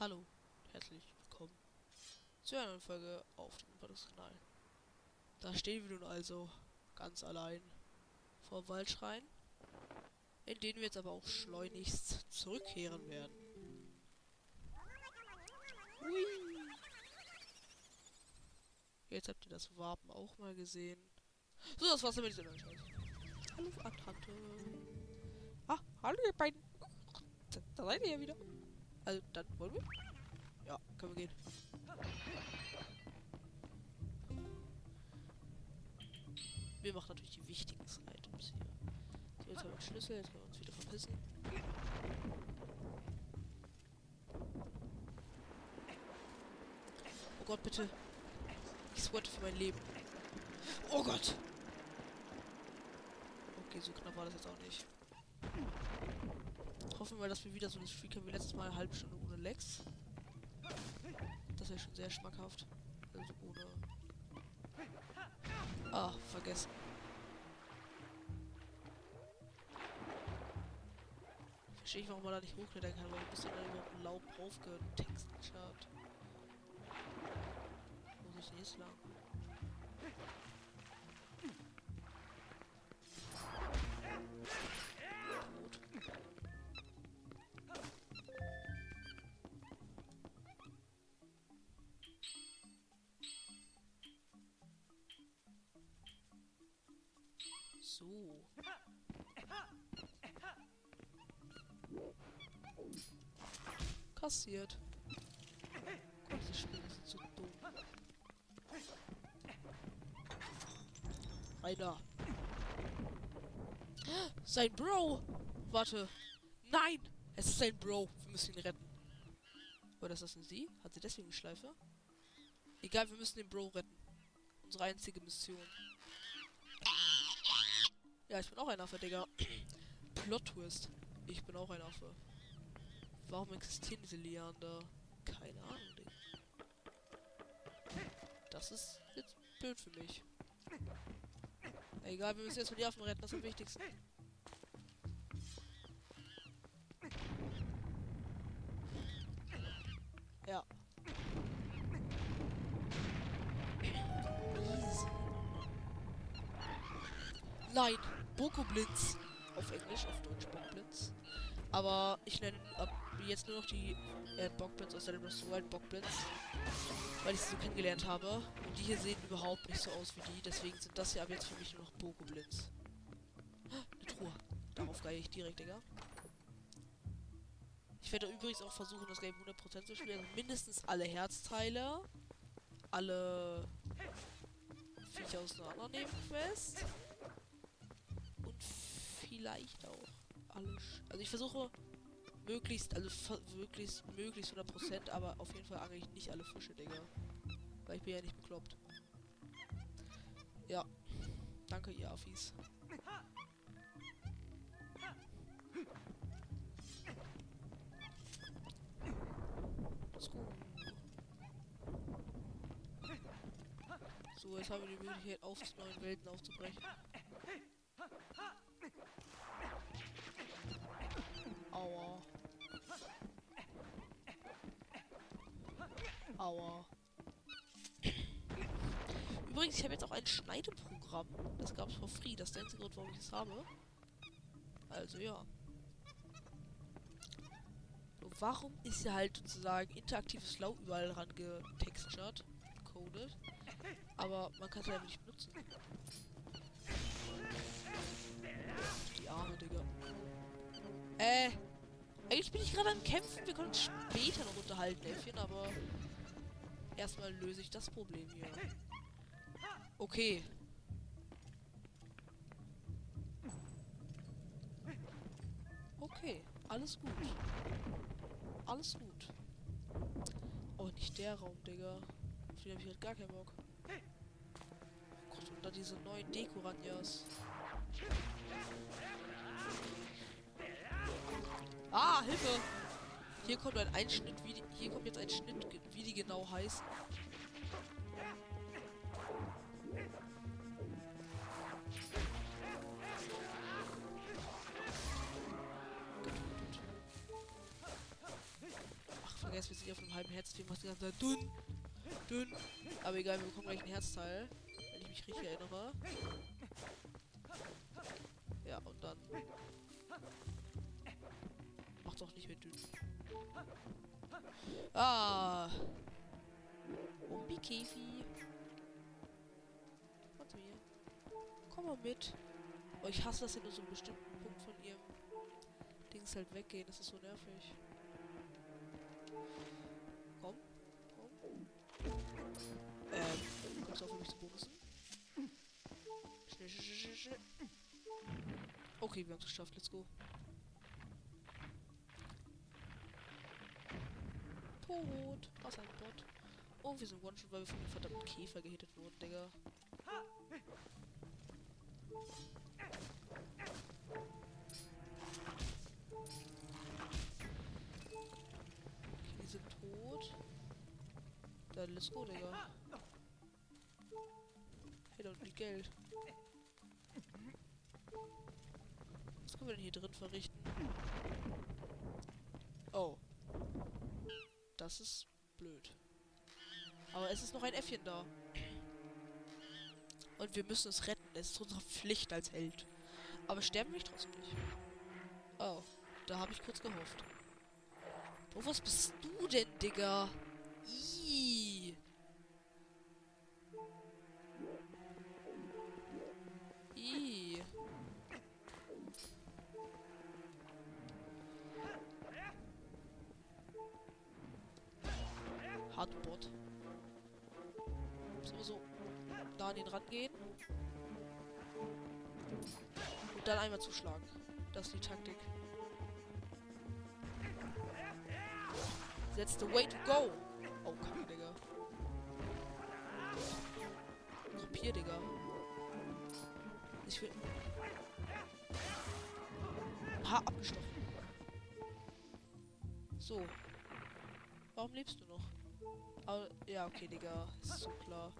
Hallo, herzlich willkommen zu einer neuen Folge auf dem Überdruckskanal. Da stehen wir nun also ganz allein vor Waldschrein, in den wir jetzt aber auch schleunigst zurückkehren werden. Hui. Jetzt habt ihr das Wapen auch mal gesehen. So, das war's damit. Hallo, Attante. Ah, hallo ihr beiden. Da seid ihr ja wieder. Also, dann wollen wir? Ja, können wir gehen. Wir machen natürlich die wichtigsten Items hier. So, jetzt haben wir den Schlüssel, jetzt können wir uns wieder verpissen. Oh Gott, bitte. Ich sweate für mein Leben. Oh Gott! Okay, so knapp war das jetzt auch nicht. Hoffen wir, dass wir wieder so eine Streak haben wie letztes Mal, eine halbe Stunde ohne Lex. Das wäre schon sehr schmackhaft. Also ohne... Ah, vergessen. Verstehe ich, warum man da nicht hochklettern kann, weil du bist ja dann überhaupt ein Laub draufgetextet. Wo muss ich denn jetzt lang? Kassiert. Gott, diese Spiele sind so dumm. Einer. Sein Bro! Warte. Nein! Es ist sein Bro. Wir müssen ihn retten. Oder ist das eine sie? Hat sie deswegen eine Schleife? Egal, wir müssen den Bro retten. Unsere einzige Mission. Ja, ich bin auch ein Affe, Digga. Plot Twist. Ich bin auch ein Affe. Warum existieren diese Liander? Keine Ahnung. Das ist jetzt blöd für mich. Egal, wir müssen jetzt mal die Affen retten, das ist am wichtigsten. Ja. Nein, Bokoblitz. Auf Englisch, auf Deutsch Bockblitz. Aber ich nenne ab jetzt nur noch die äh, Bockblitz aus der the Wild Bockblitz. Weil ich sie so kennengelernt habe. Und die hier sehen überhaupt nicht so aus wie die. Deswegen sind das hier ab jetzt für mich nur noch Bokoblitz. Eine Truhe. Darauf gehe ich direkt, Digga. Ich werde übrigens auch versuchen, das Game 100% zu spielen. Also mindestens alle Herzteile. Alle Viecher aus einer anderen Nebenquest. Und vielleicht auch alle... Sch also ich versuche möglichst, also möglichst, möglichst 100%, aber auf jeden Fall angel ich nicht alle Fische, Digga. Weil ich bin ja nicht bekloppt. Ja. Danke, ihr Affis. So, jetzt haben wir die Möglichkeit, auf zu neuen Welten aufzubrechen. Aua. Aua. Übrigens, ich habe jetzt auch ein Schneideprogramm. Das gab es for free. Das ist der einzige Grund, warum ich es habe. Also ja. So, warum ist ja halt sozusagen interaktives Laub überall rangetextured, coded, aber man kann es ja nicht benutzen. Die Arme, Digga. Äh, eigentlich bin ich gerade am Kämpfen. Wir können uns später noch unterhalten, Elfchen, aber erstmal löse ich das Problem hier. Okay. Okay, alles gut. Alles gut. Oh, nicht der Raum, Digga. Auf den hab ich halt gar keinen Bock. Oh Gott, und da diese neuen Dekoranjas. Ah, Hilfe! Hier kommt ein Einschnitt, wie die, hier kommt jetzt ein Schnitt, die genau heißen. Ach, vergessen, wir sind auf einem halben Herz, deswegen macht die ganze Zeit dünn, dünn. Aber egal, wir bekommen gleich ein Herzteil, wenn ich mich richtig erinnere. Ja, und dann macht auch nicht mehr dünn. Ah. Umbi-Käfi. Komm zu mir. Komm mal mit. Oh, ich hasse das, wenn nur so einen bestimmten Punkt von ihrem Dings halt weggehen. Das ist so nervig. Komm. Komm. Ähm, kommst du auf, mich zu bumsen? Schnell, schnell, schnell, schnell. Okay, wir haben es geschafft. Let's go. Tot. Was ein Bot. Oh, wir sind One-Shot, weil wir von dem verdammten Käfer gehittet wurden, Digga. Okay, die sind tot. Dann let's go, Digga. Hey, da liegt Geld. Was können wir denn hier drin verrichten? Oh. Das ist blöd. Aber es ist noch ein Äffchen da. Und wir müssen es retten. Es ist unsere Pflicht als Held. Aber sterben will ich trotzdem nicht. Oh, da habe ich kurz gehofft. Wo was bist du denn, Digga? Ih. Nah an ihn rangehen. Und dann einmal zuschlagen. Das ist die Taktik. That's the way to go. Oh, Kacke, Digga. Rapier, Digga. Ich will... Ha, abgestochen. So. Warum lebst du noch? Aber, ja, okay, Digga. Ist so klar.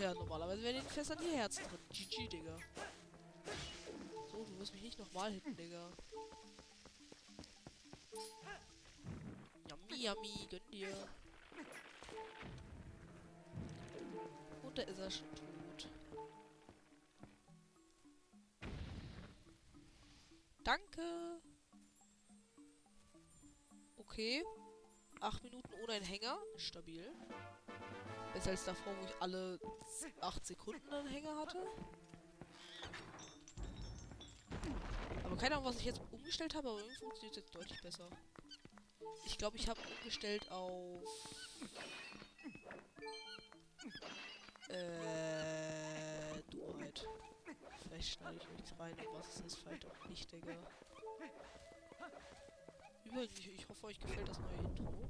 Ja, normalerweise wären den Fässern hier Herzen drin. GG, Digga. So, du wirst mich nicht nochmal hitten, Digga. Yummy, yummy, gönn dir. Und da ist er schon tot. Danke. Okay. Acht Minuten ohne einen Hänger. Stabil. Besser als davor, wo ich alle acht Sekunden einen Hänger hatte. Aber keine Ahnung, was ich jetzt umgestellt habe, aber irgendwie funktioniert es jetzt deutlich besser. Ich glaube, ich habe umgestellt auf... Äh... Duheit. Vielleicht schneide ich nichts rein, was es ist, vielleicht auch nicht, Digga. Übrigens, ich, ich hoffe, euch gefällt das neue Intro.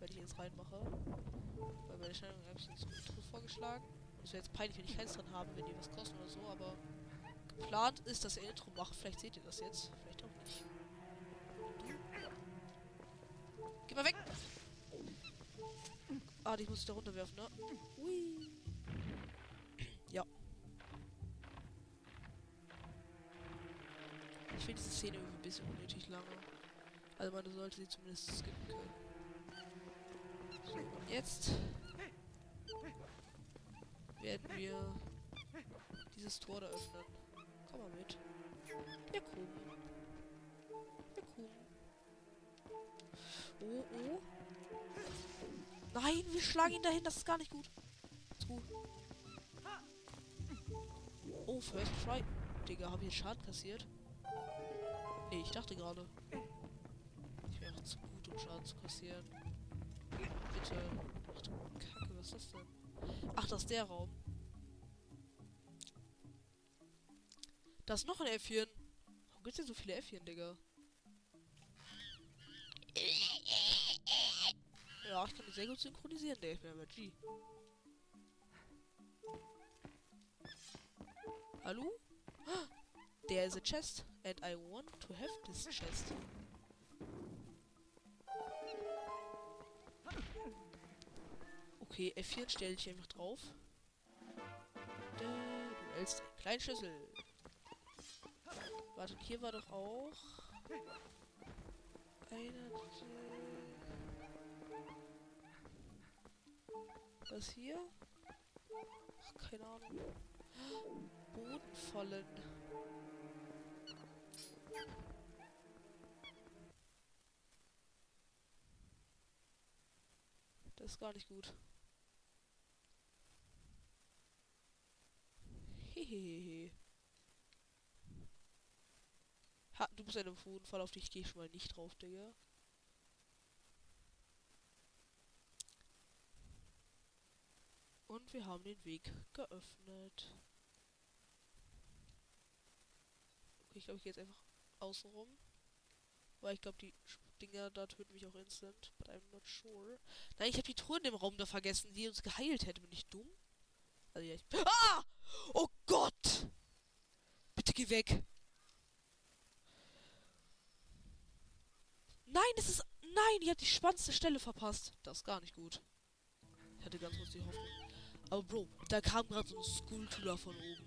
Wenn ich jetzt reinmache. Weil bei der Schneidung habe ich das Intro vorgeschlagen. Es wäre jetzt peinlich, wenn ich keins dran habe, wenn die was kosten oder so, aber geplant ist, dass ihr Intro macht. Vielleicht seht ihr das jetzt, vielleicht auch nicht. Du? Geh mal weg! Ah, die muss ich da runterwerfen, ne? Hui. Ja. Ich finde diese Szene irgendwie ein bisschen unnötig lange. Also man sollte sie zumindest skippen können. So, und jetzt werden wir dieses Tor da öffnen. Komm mal mit. Ja, cool. Ja, cool. Oh, oh. Nein, wir schlagen ihn dahin. Das ist gar nicht gut. Gut. Oh, First Try. Digga, habe ich jetzt Schaden kassiert? Nee, ich dachte gerade. Um Schaden zu kassieren. Bitte. Ach du Kacke, was ist das denn? Ach, das ist der Raum. Da ist noch ein Äffchen. Warum gibt's denn so viele Äffchen, Digga? Ja, ich kann die sehr gut synchronisieren, der Äffchen, aber G. Hallo? There is a chest, and I want to have this chest. Okay, F4 stelle ich einfach drauf. Du hältst einen kleinen Schlüssel. Warte, hier war doch auch... Einer... Was hier? Ach, keine Ahnung. Bodenfallen. Das ist gar nicht gut. Hehehe. Ha, du bist ein Bodenfall, auf dich gehe ich mal nicht drauf, Digga. Und wir haben den Weg geöffnet. Okay, ich glaube, ich gehe jetzt einfach außen rum. Weil ich glaube, die Dinger da töten mich auch instant. But I'm not sure. Nein, ich habe die Truhe in dem Raum da vergessen, die uns geheilt hätte. Bin ich dumm? Also ja, ich... Ah! Oh Gott! Bitte geh weg. Nein, es ist... Nein, ihr habt die spannendste Stelle verpasst. Das ist gar nicht gut. Ich hatte ganz kurz die Hoffnung. Aber Bro, da kam gerade so ein Skulltula von oben.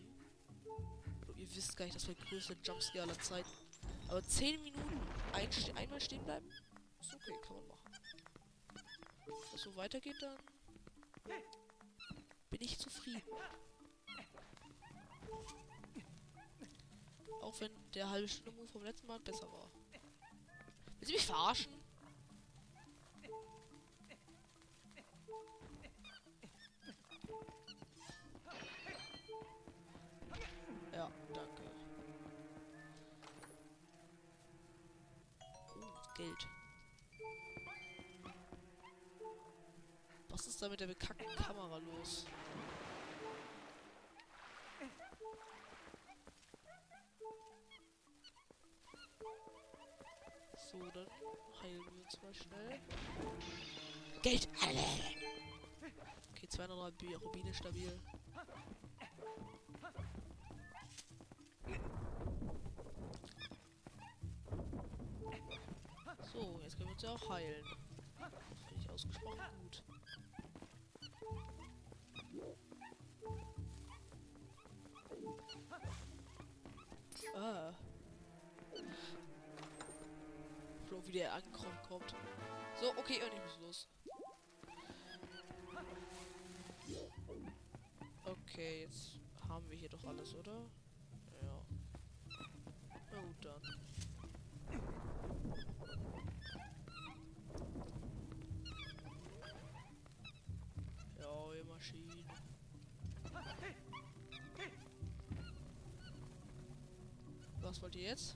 Bro, ihr wisst gar nicht, das war der größte Jumpscare aller Zeiten. Aber 10 Minuten ein, einmal stehen bleiben? Ist okay, kann man machen. Wenn das so weitergeht, dann bin ich zufrieden. Auch wenn der halbe Stunde vom letzten Mal besser war. Willst du mich verarschen? Ja, danke. Oh, Geld. Was ist da mit der bekackten Kamera los? So, dann heilen wir uns mal schnell. Geld! Okay, 203 Rubine stabil. So, jetzt können wir uns ja auch heilen. Finde ich ausgesprochen gut. Ah. Wie der angekommen kommt. So, okay, und ich muss los. Okay, jetzt haben wir hier doch alles, oder? Ja. Na gut, dann. Ja, ihr Maschinen. Was wollt ihr jetzt?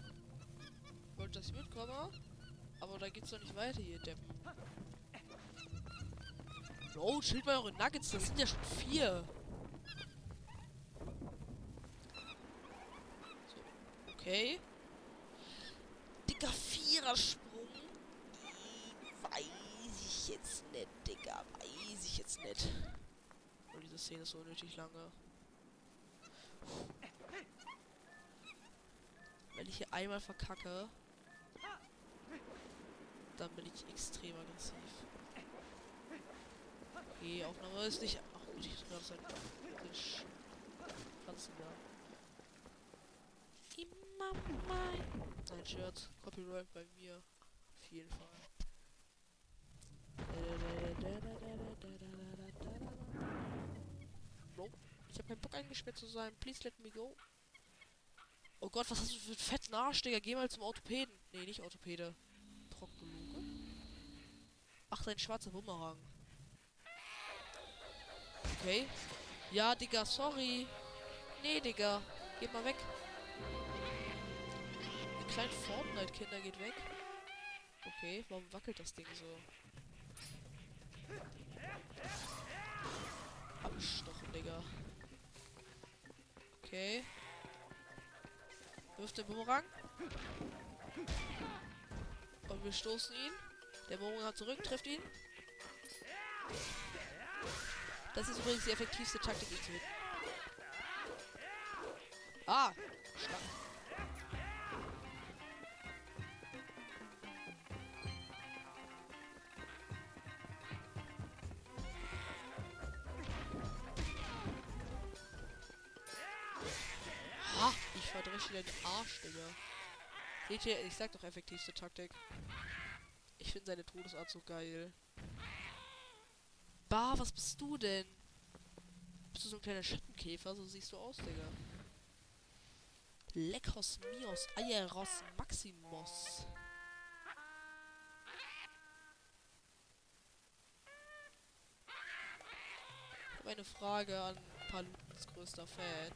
Wollt, dass ich mitkomme? Aber da geht's doch nicht weiter, ihr Deppen. Bro, schild mal eure Nuggets, das sind ja schon vier. So, okay. Dicker Vierersprung. Weiß ich jetzt nicht, Digga. Weiß ich jetzt nicht. Oh, diese Szene ist so unnötig lange. Wenn ich hier einmal verkacke, dann bin ich extrem aggressiv. Okay, Aufnahme ist nicht. Ach gut, ich gerade sein. Pflanzen da. Immer mein. Nein, Shirt. Copyright bei mir. Auf jeden Fall. Bro, ich habe keinen Bock eingesperrt zu sein. Please let me go. Oh Gott, was hast du für einen fetten Arsch, Digga? Geh mal zum Orthopäden. Nee, nicht Orthopäde. Proktologe? Ach, dein schwarzer Bumerang. Okay. Ja, Digga, sorry. Nee, Digga. Geht mal weg. Die kleinen Fortnite-Kinder geht weg. Okay, warum wackelt das Ding so? Abgestochen, Digga. Okay. Wirft der Bumerang. Und wir stoßen ihn. Der Bumerang zurück, trifft ihn. Das ist übrigens die effektivste Taktik, ihn zu hitten. Ah! Schlangen. Ha! Ich verdresche den Arsch, Digga. Seht ich sag doch effektivste Taktik. Ich finde seine Todesart so geil. Bah, was bist du denn? Bist du so ein kleiner Schattenkäfer? So siehst du aus, Digga. Lekos Mios Aeros Maximos. Ich habe eine Frage an Palutens größter Fan.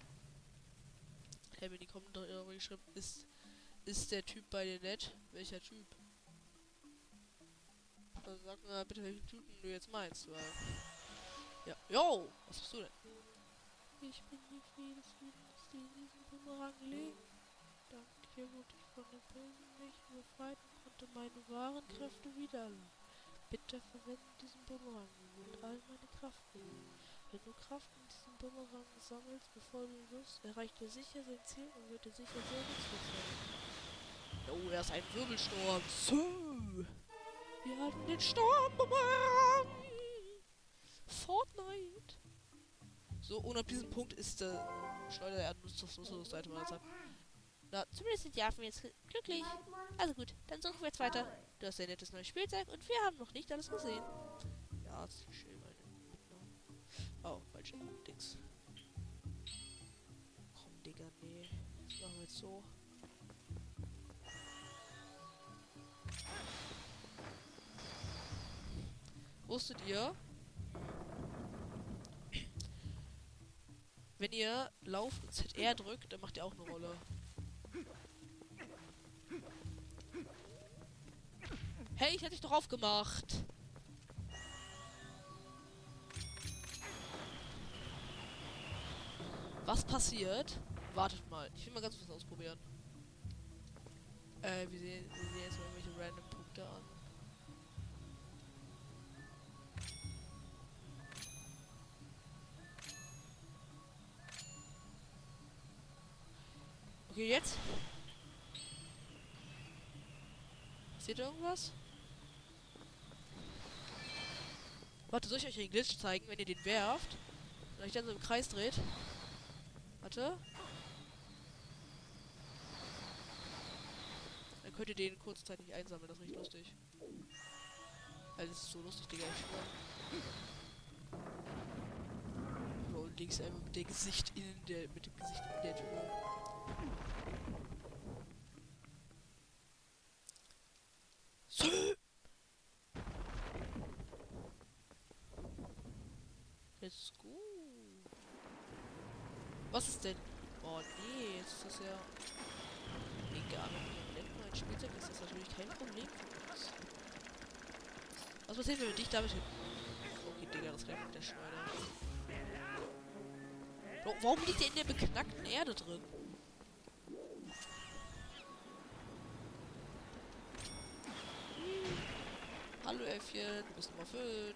Ich habe in die Kommentare geschrieben, ist, ist der Typ bei dir nett? Welcher Typ? Dann sag mal bitte, welchen Typen du jetzt meinst, weil... Ja, yo, was bist du denn? Ich bin die Fee des Friedens, die in diesem Bumerang lebt. Dank dir wurde ich von den bösen Mächten befreit und konnte meine wahren Kräfte wiedererlangen. Bitte verwende diesen Bumerang und all meine Kraft. Wenn du Kraft in diesem Bumerang sammelst, bevor du wirst, erreicht er sicher sein Ziel und wird dir sicher sehr nützlich sein. Oh, er ist ein Wirbelsturm. So. Wir halten den Sturmbumerang. Fortnite. So, und ab diesem Punkt ist der Schleuder der Nutzungsseite mal deshalb. Na, zumindest sind die Affen jetzt glücklich. Also gut, dann suchen wir jetzt weiter. Du hast ein nettes neues Spielzeug und wir haben noch nicht alles gesehen. Ja, das ist schön, meine. Oh, falsche Dings. Komm, Digga, nee. Das machen wir jetzt so. Wusstet ihr, wenn ihr lauft und ZR drückt, dann macht ihr auch eine Rolle. Hey, ich hätte dich doch aufgemacht. Was passiert? Wartet mal. Ich will mal ganz kurz ausprobieren. Äh, wir sehen, wir sehen jetzt mal irgendwelche random Punkte an. Okay, jetzt. Seht ihr irgendwas? Warte, soll ich euch den Glitch zeigen, wenn ihr den werft? Und euch dann so im Kreis dreht? Warte. Dann könnt ihr den kurzzeitig einsammeln, das richtig lustig. Also, das ist so lustig, Digga, ich und links einfach mit dem Gesicht in der, mit dem Gesicht in der Tür. So. Let's go. Was ist denn? Oh nee, jetzt ist das ja. Egal, wenn wir im neuen Spielzeug ist das natürlich kein Problem. Was passiert, wenn wir dich damit? Okay, Digga, das rennt mit der Schneider. Warum liegt der in der beknackten Erde drin? Hallo Äffchen, du bist Nummer 5.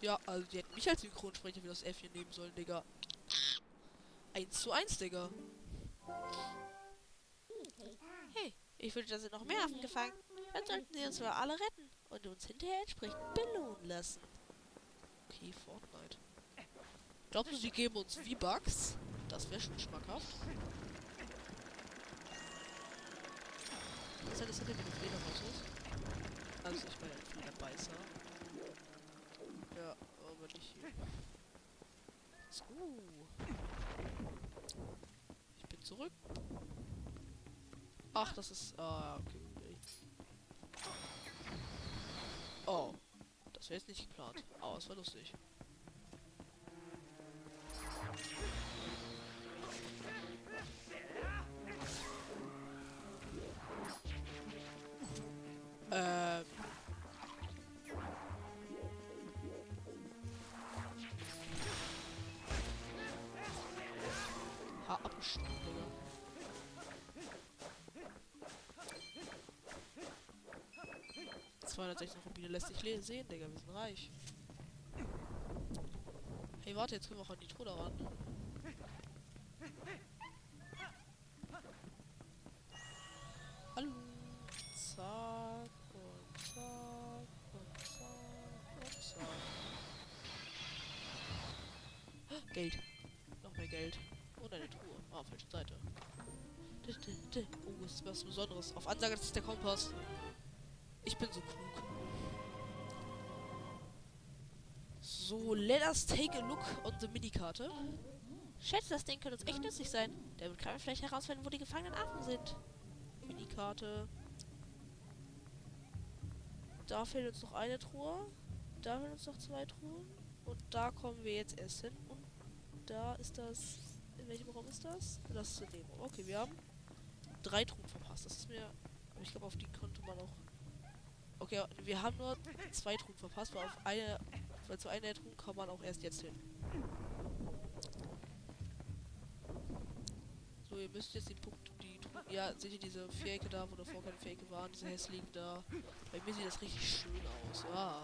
Ja, also die hätten mich als Synchronsprecher für das Äffchen nehmen sollen, Digga. 1 zu 1, Digga. Hey, ich würde, da sind noch mehr Affen gefangen. Dann sollten sie uns wohl alle retten und uns hinterher entsprechend belohnen lassen. Okay, Fortnite. Glaubst du, sie geben uns V-Bucks? Das wäre schon schmackhaft. Hinter dem Fledermaus ist? Also ich meine ein Flederbeißer. Ja, aber nicht hier. So. Ich bin zurück. Ach, das ist. Ah, okay. Oh. Das wäre jetzt nicht geplant. Aber es war lustig. ...260 Rubine lässt sich sehen, Digga. Wir sind reich. Hey, warte, jetzt können wir auch an die Truhe ran. Hallo. Zack und zack und zack und zack. Geld. Noch mehr Geld. Und eine Truhe. Ah, falsche Seite. Oh, ist was Besonderes. Auf Ansage, das ist der Kompass. Let us take a look on the Minikarte. Schätze, das Ding könnte uns echt nützlich sein. Damit kann man vielleicht herausfinden, wo die gefangenen Affen sind. Minikarte. Da fehlt uns noch eine Truhe. Da fehlen uns noch zwei Truhen. Und da kommen wir jetzt erst hin. Und da ist das. In welchem Raum ist das? Das ist in dem Raum. Okay, wir haben drei Truhen verpasst. Das ist mir. Aber ich glaube, auf die konnte man auch. Okay, wir haben nur zwei Truhen verpasst, weil auf eine. Weil zu einer der Truhen kann man auch erst jetzt hin. So, ihr müsst jetzt den Punkt, die Truhen, ja, seht ihr diese Vierecke da, wo davor keine Vierecke waren, diese hässlichen da. Bei mir sieht das richtig schön aus. Ah.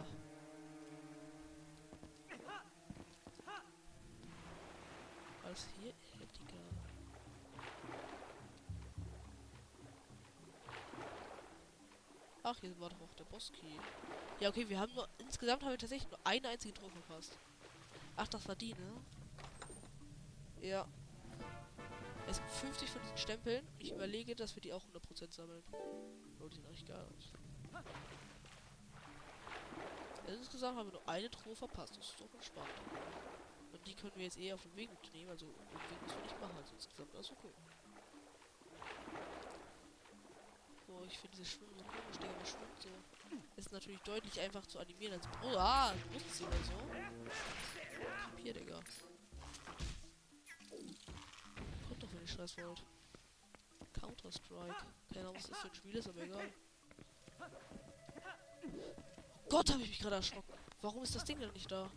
War doch auch der Boss-Key. Ja, okay, wir haben nur. Insgesamt haben wir tatsächlich nur eine einzige Truhe verpasst. Ach, das war die, ne? Ja. Es gibt 50 von diesen Stempeln. Ich überlege, dass wir die auch 100% sammeln. Oh, die sind eigentlich geil aus. Insgesamt haben wir nur eine Truhe verpasst. Das ist doch entspannt. Und die können wir jetzt eh auf dem Weg mitnehmen. Also, den Weg müssen wir nicht machen. Also, insgesamt ist okay. Boah, ich finde diese Schwimmen so komisch, Digga. Schwimmt so. Ist natürlich deutlich einfach zu animieren als. Oh, ah, Brustzieher oder so. Hier, Digga. Kommt doch, wenn ihr Scheiß wollt. Counter-Strike. Keine Ahnung, was das für ein Spiel ist, aber egal. Gott, habe ich mich gerade erschrocken. Warum ist das Ding denn nicht da?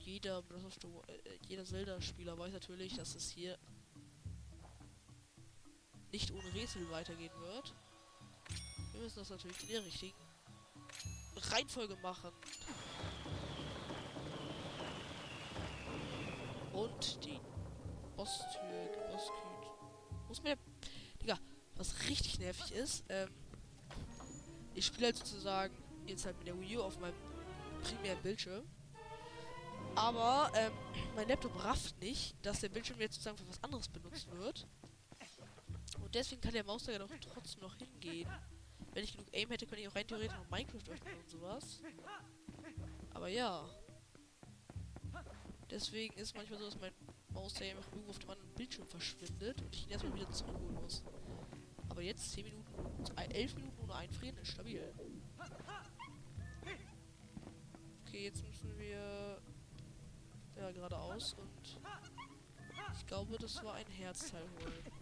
Jeder Breath of the äh, jeder Zelda-Spieler weiß natürlich, dass es hier nicht ohne Rätsel weitergehen wird. Wir müssen das natürlich in der richtigen Reihenfolge machen. Und die Osttür, Ostküt. Muss mir. Digga, was richtig nervig ist, ähm, ich spiele halt sozusagen jetzt halt mit der Wii U auf meinem primären Bildschirm. Aber ähm, mein Laptop rafft nicht, dass der Bildschirm jetzt sozusagen für was anderes benutzt wird. Und deswegen kann der Mauszeiger doch trotzdem noch hingehen. Wenn ich genug Aim hätte, könnte ich auch rein theoretisch noch Minecraft öffnen und sowas. Aber ja. Deswegen ist manchmal so, dass mein Mauszeiger einfach irgendwo auf dem anderen Bildschirm verschwindet und ich ihn erstmal wieder zurückholen muss. Aber jetzt 10 Minuten, 11 Minuten ohne Einfrieren ist stabil. Okay, jetzt müssen wir ja geradeaus und ich glaube, das war ein Herzteil holen.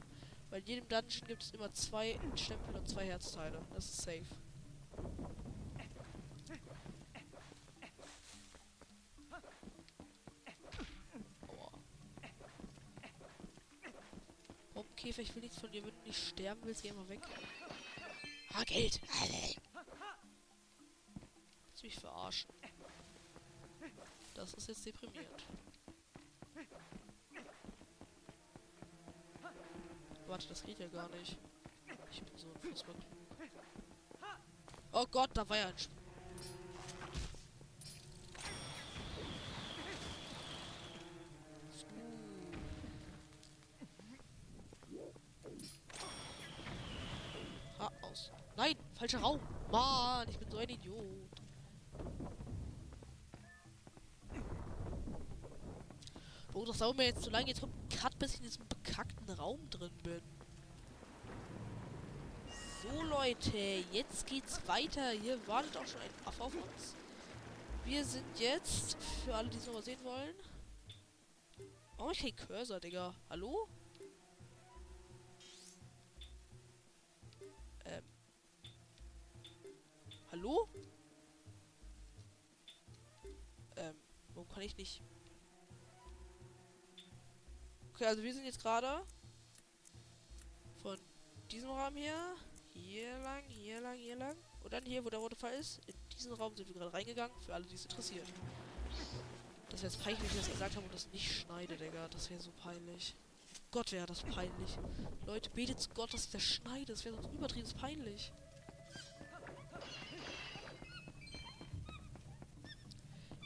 Bei jedem Dungeon gibt es immer zwei Stempel und zwei Herzteile. Das ist safe. Käfer, ich will nichts von dir. Wenn du nicht sterben willst, geh mal weg. Ah, Geld. Willst mich verarschen? Das ist jetzt deprimierend. Warte, das geht ja gar nicht. Ich bin so unfassbar klug. Oh Gott, da war ja ein Sp Nein, falscher Raum. Mann, ich bin so ein Idiot. Oh, das dauert mir jetzt zu lange. Jetzt kommt ein Cut, bis ich in diesem bekackten Raum drin bin. So, Leute, jetzt geht's weiter. Hier wartet auch schon ein Affe auf uns. Wir sind jetzt, für alle, die es nochmal sehen wollen. Oh, ich kein Cursor, Digga. Hallo? Ähm. Hallo? Ähm, warum kann ich nicht... Okay, also wir sind jetzt gerade von diesem Raum hier, hier lang, hier lang, hier lang und dann hier, wo der rote Fall ist. In diesen Raum sind wir gerade reingegangen, für alle, die es interessiert. Das wäre jetzt peinlich, wenn ich das gesagt habe und das nicht schneide, Digga. Das wäre so peinlich. Gott, wäre das peinlich. Leute, betet zu Gott, dass ich das schneide. Das wäre sonst übertrieben peinlich.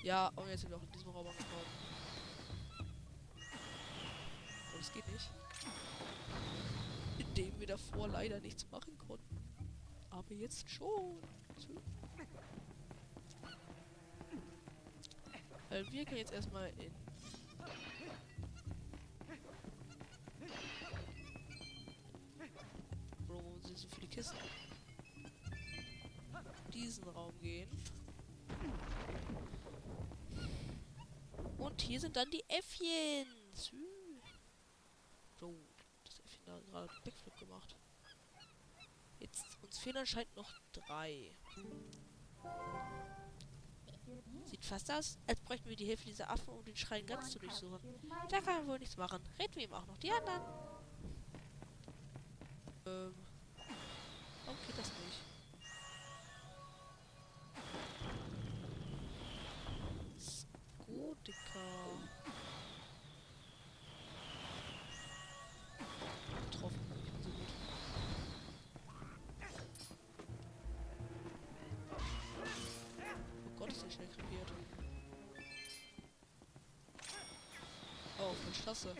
Ja, und jetzt sind wir auch in diesem Raum angekommen. Es geht nicht. Indem wir davor leider nichts machen konnten. Aber jetzt schon. Weil wir können jetzt erstmal in. Bro, wo sind so viele Kisten? Diesen Raum gehen. Und hier sind dann die Äffchen. Das Äffchen da gerade Backflip gemacht. Jetzt, uns fehlen anscheinend noch drei. Sieht fast aus, als bräuchten wir die Hilfe dieser Affen, um den Schrein ganz zu durchsuchen. Da kann man wohl nichts machen. Reden wir ihm auch noch die anderen. Ähm. Warum geht das Tasse.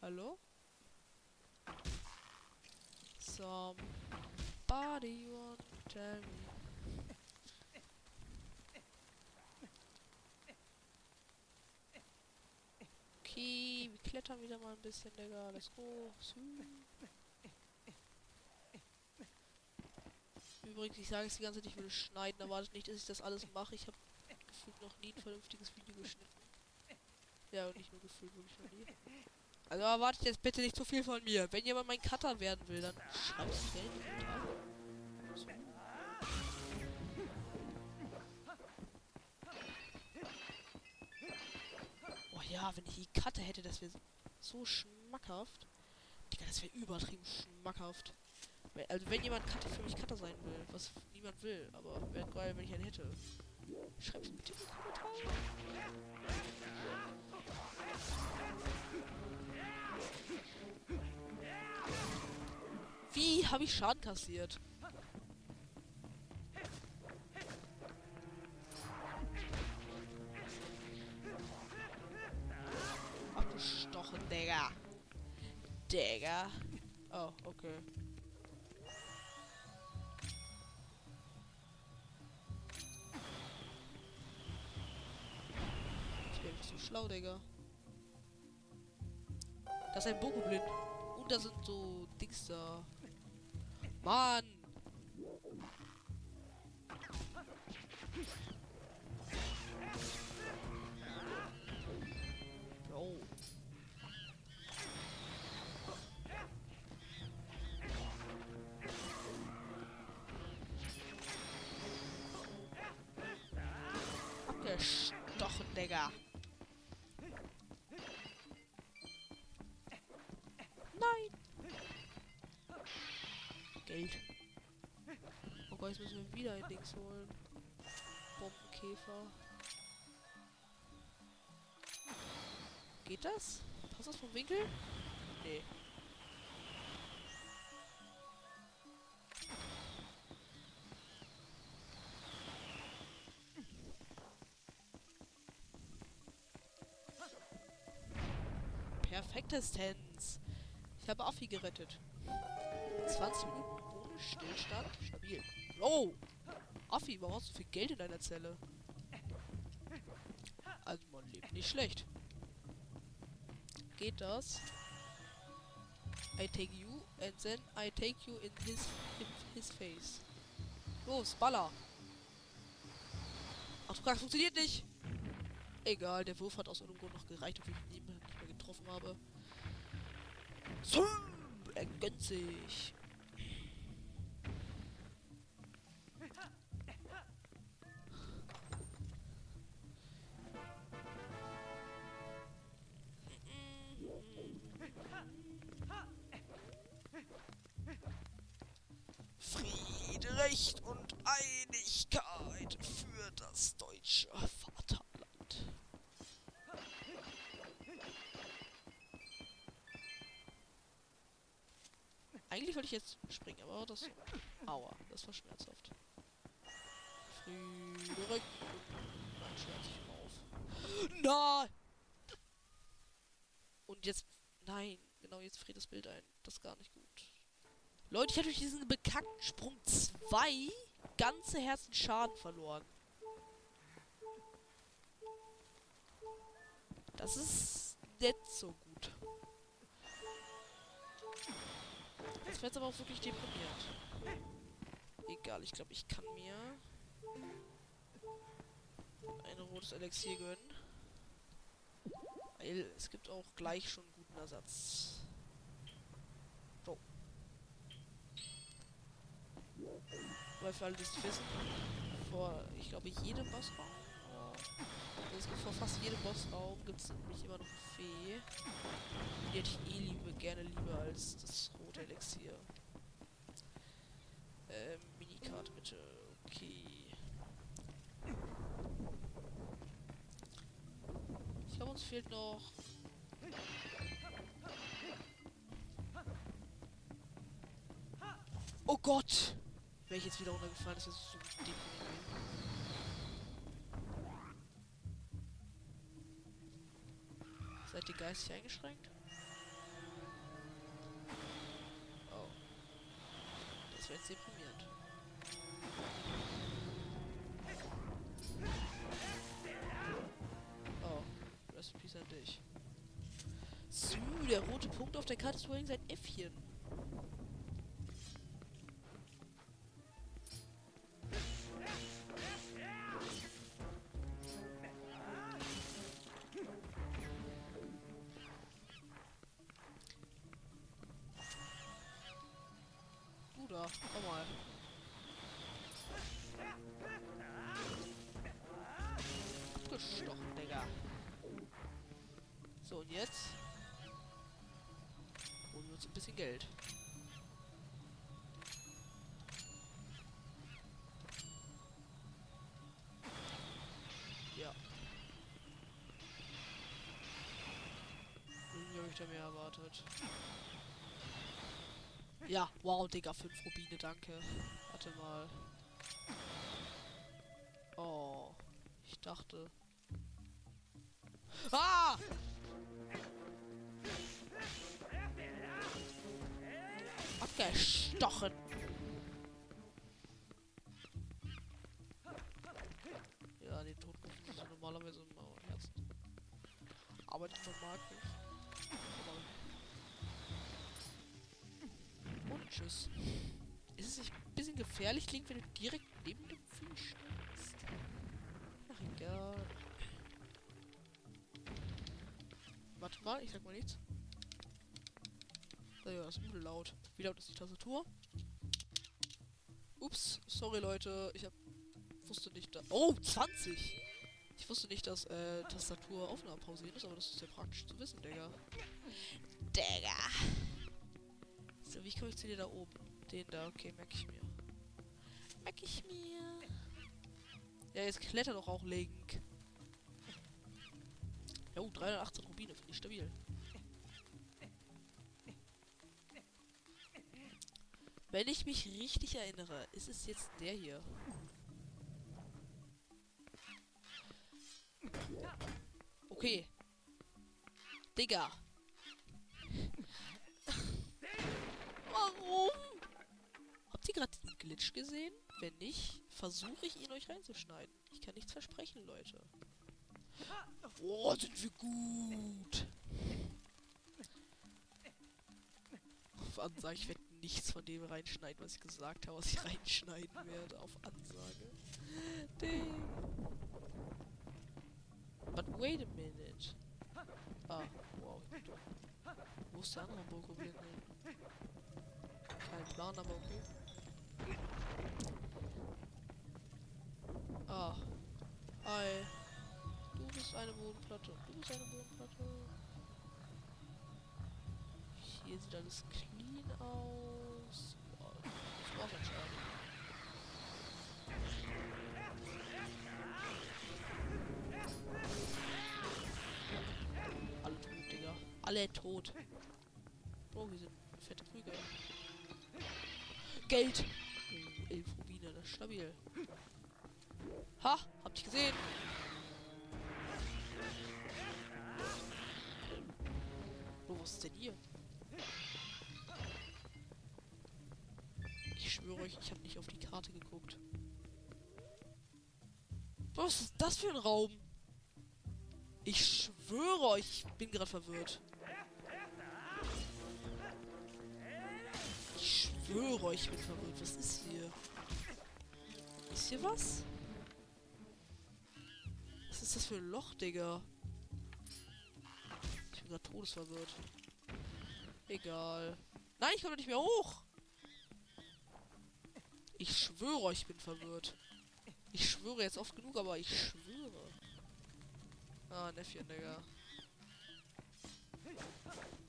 Hallo? Somebody want to tell me. Okay, wir klettern wieder mal ein bisschen, Digga. Let's go. Übrigens, ich sage es die ganze Zeit, ich will schneiden. Erwartet nicht, dass ich das alles mache. Ich habe noch nie ein vernünftiges Video geschnitten. Ja, und nicht nur gefühlt, wirklich noch nie. Also erwartet jetzt bitte nicht zu viel von mir. Wenn jemand mein Cutter werden will, dann schreibt es. So. Oh ja, wenn ich die Cutter hätte, das wäre so schmackhaft. Digga, das wäre übertrieben schmackhaft. Also wenn jemand Cutter für mich Cutter sein will, was niemand will, aber wäre geil, wenn ich einen hätte. Schreib's bitte in die Kommentare. Wie habe ich Schaden kassiert? Abgestochen, Digga. Digga. Oh, okay. Digga. Das ist ein Bokoblind. Und da sind so Dings da. Mann! Geld. Oh Gott, jetzt müssen wir wieder ein Dings holen. Bombenkäfer. Geht das? Passt das vom Winkel? Nee. Perfektestens. Ich habe Affi gerettet. 20 Minuten Stillstand. Stabil. Oh! Affi, warum hast du viel Geld in deiner Zelle? Also man lebt nicht schlecht. Geht das? I take you and then I take you in his in his face. Los, Baller! Ach Kack, funktioniert nicht! Egal, der Wurf hat aus irgendeinem Grund noch gereicht, obwohl ich ihn nicht mehr getroffen habe. So, er gönnt sich. Recht und Einigkeit für das deutsche Vaterland. Eigentlich wollte ich jetzt springen, aber das. Aua, das war schmerzhaft. Und. Nein, schmerz ich auf. Nein! Und jetzt. Nein, genau, jetzt friert das Bild ein. Das ist gar nicht gut. Leute, ich hatte durch diesen bekackten Sprung 2 ganze Herzen Schaden verloren. Das ist nicht so gut. Jetzt wird aber auch wirklich deprimiert. Egal, ich glaube, ich kann mir ein rotes Elixier gönnen. Weil es gibt auch gleich schon guten Ersatz. Weil für alle, die es wissen, vor, ich glaube, jedem Bossraum, also es gibt vor fast jedem Bossraum, gibt es nämlich immer noch eine Fee. Die hätte ich eh liebe, gerne lieber als das rote Elixier. Ähm, Minikarte bitte. Okay. Ich glaube, uns fehlt noch. Oh Gott! Wäre ich jetzt wieder runtergefallen, das ist so deprimierend. Seid ihr geistig eingeschränkt? Oh. Das wäre jetzt deprimierend. Oh. Rest in Peace an dich. So, der rote Punkt auf der Karte ist übrigens ein Äffchen. Da mehr erwartet. Ja, wow, Digga, 5 Rubine, danke. Warte mal. Oh, ich dachte. Ah! Abgestochen. Gefährlich, Link, wenn du direkt neben dem Vieh stehst? Ach, egal. Warte mal, ich sag mal nichts. Ja, das ist übel laut. Wie laut ist die Tastatur? Ups, sorry Leute, ich hab wusste nicht, da Oh, 20! Ich wusste nicht, dass äh, Tastatur Aufnahme pausieren ist, aber das ist ja praktisch zu wissen, Digga. Digga! So, wie komme ich zu dir da oben? Den da, okay, merke ich mir. Merke ich mir. Ja, jetzt kletter doch auch Link. Jo, 318 Rubine, finde ich stabil. Wenn ich mich richtig erinnere, ist es jetzt der hier. Okay. Digga. Glitch gesehen? Wenn nicht, versuche ich ihn euch reinzuschneiden. Ich kann nichts versprechen, Leute. Oh, sind wir gut. Auf Ansage, ich werde nichts von dem reinschneiden, was ich gesagt habe, was ich reinschneiden werde. Auf Ansage. Ding. But wait a minute. Ah, wow. Wo ist der andere hin? Kein Plan, aber okay. Ah. Hi. Du bist eine Bodenplatte. Du bist eine Bodenplatte. Hier sieht alles clean aus. Ja, das war's anscheinend. Alle tot, Digga. Alle tot. Oh, hier sind fette Krüge. Geld! Stabil. Ha! Habt ihr gesehen? Oh, was ist denn hier? Ich schwöre euch, ich habe nicht auf die Karte geguckt. Was ist das für ein Raum? Ich schwöre euch, ich bin gerade verwirrt. Ich schwöre euch, ich bin verwirrt. Was ist hier? Ist hier was? Was ist das für ein Loch, Digga? Ich bin gerade todesverwirrt. Egal. Nein, ich komme nicht mehr hoch. Ich schwöre ich bin verwirrt. Ich schwöre jetzt oft genug, aber ich schwöre. Ah, Neffchen, Digga.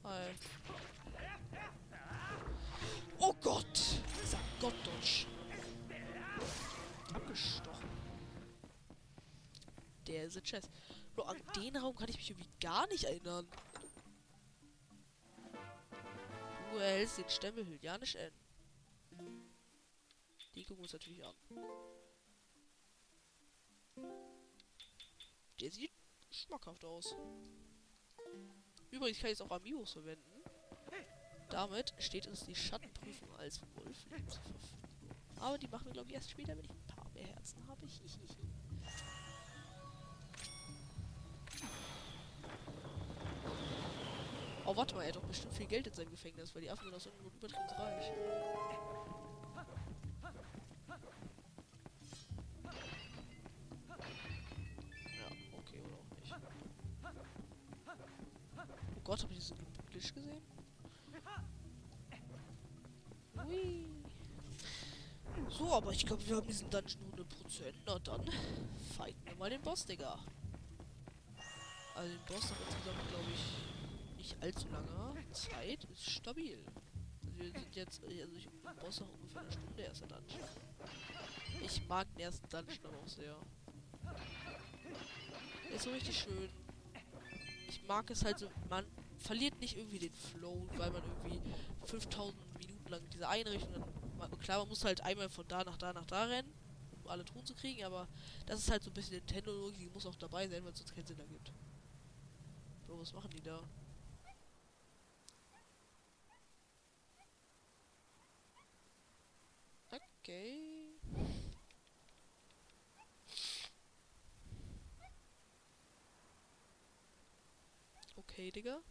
Hi. Oh Gott! Dieser Gottdodge. Abgestochen. Der ist a Chess. Nur an den Raum kann ich mich irgendwie gar nicht erinnern. Du erhältst den Stempel Hylianisch N. Die gucken wir uns natürlich an. Der sieht schmackhaft aus. Übrigens kann ich jetzt auch Amiibos verwenden. Damit steht uns die Schattenprüfung als Wolfling zur Verfügung. Aber die machen wir, glaube ich, erst später, wenn ich ein paar mehr Herzen habe. oh, warte mal, er hat doch bestimmt viel Geld in seinem Gefängnis, weil die Affen sind aus irgendwo übertrieben reich. Gott, habe ich diesen Glitch gesehen? Hui. So, aber ich glaube, wir haben diesen Dungeon 100%. Na dann, fighten wir mal den Boss, Digga. Also den Boss noch insgesamt, glaube ich, nicht allzu lange. Zeit ist stabil. Also wir sind jetzt, also ich den Boss noch ungefähr eine Stunde erster Dungeon. Ich mag den ersten Dungeon aber auch sehr. Der ist so richtig schön ich mag es halt so, man verliert nicht irgendwie den Flow, weil man irgendwie 5000 Minuten lang diese Einrichtung, man, klar, man muss halt einmal von da nach da nach da rennen, um alle Truhen zu kriegen, aber das ist halt so ein bisschen Nintendo-Logik, die muss auch dabei sein, weil es sonst keinen Sinn ergibt. Bro, was machen die da? Okay. Okay, Digga.